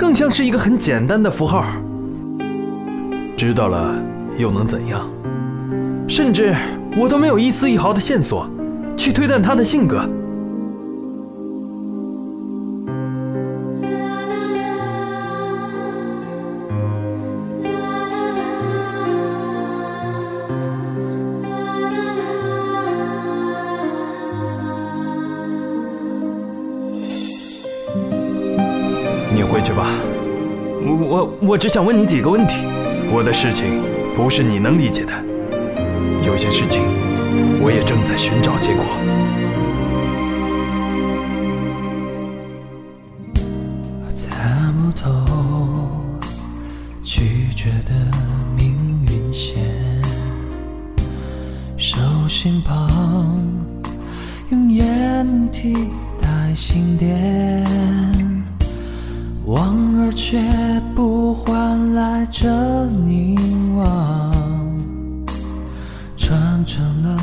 更像是一个很简单的符号。知道了又能怎样？甚至我都没有一丝一毫的线索去推断他的性格。回去吧，我我我只想问你几个问题。我的事情不是你能理解的，有些事情我也正在寻找结果。用烟替代心电，却不换来这凝望，穿成了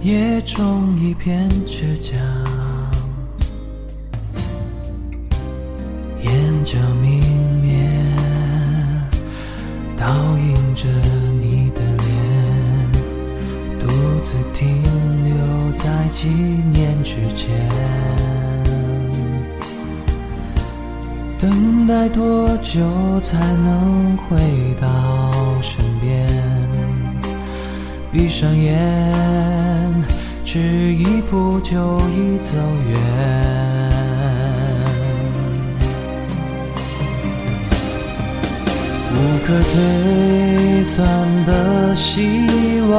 夜中一片倔强。眼角明灭，倒映着你的脸，独自停留在几年之前。等待多久才能回到身边？闭上眼，只一步就已走远。无可推算的希望，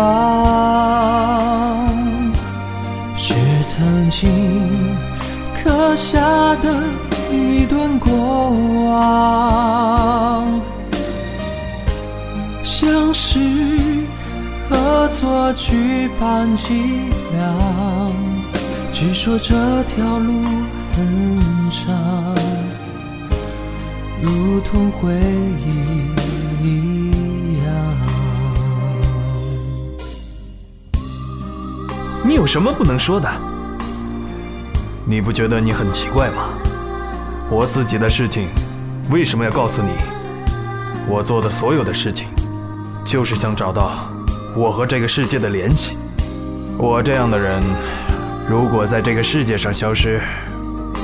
是曾经刻下的一段过往，像是合作剧般凄凉，只说这条路很长。如同回忆一样。你有什么不能说的？你不觉得你很奇怪吗？我自己的事情为什么要告诉你？我做的所有的事情，就是想找到我和这个世界的联系。我这样的人，如果在这个世界上消失，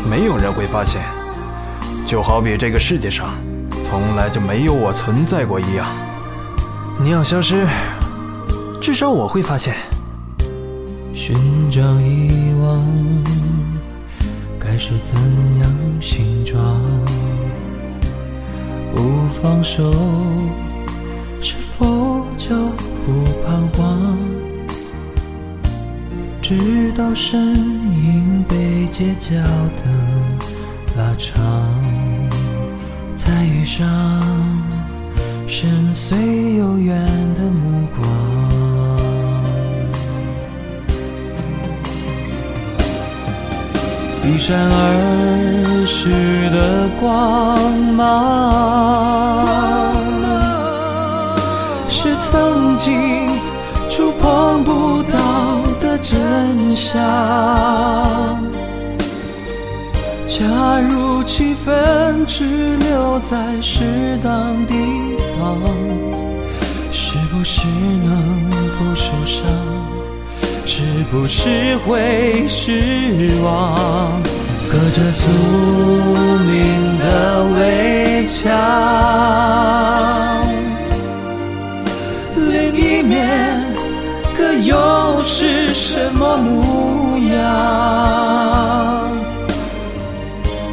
没有人会发现。就好比这个世界上从来就没有我存在过一样。你要消失，至少我会发现。寻找遗忘，该是怎样形状？放手，是否就不彷徨？直到身影被街角灯拉长，才遇上深邃悠远的目光。一闪而逝的光芒，曾经触碰不到的真相。假如气氛只留在适当地方，是不是能不受伤？是不是会失望？隔着宿命的围墙，又是什么模样？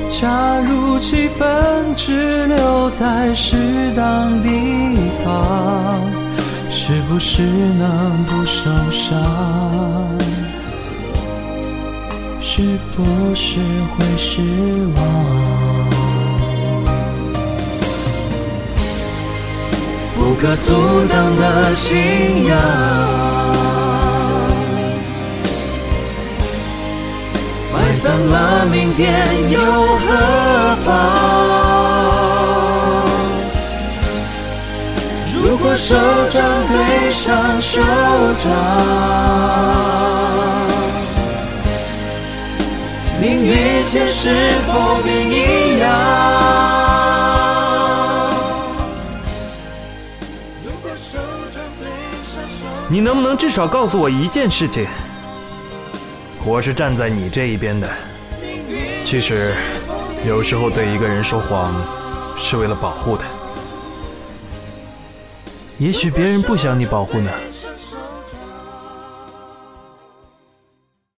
假如气氛只留在适当地方。是不是能不受伤？是不是会失望？不可阻挡的信仰，散了明天又何妨？如果手掌对上手掌，命运否一样？你能不能至少告诉我一件事情？我是站在你这一边的。其实，有时候对一个人说谎，是为了保护他。也许别人不想你保护呢。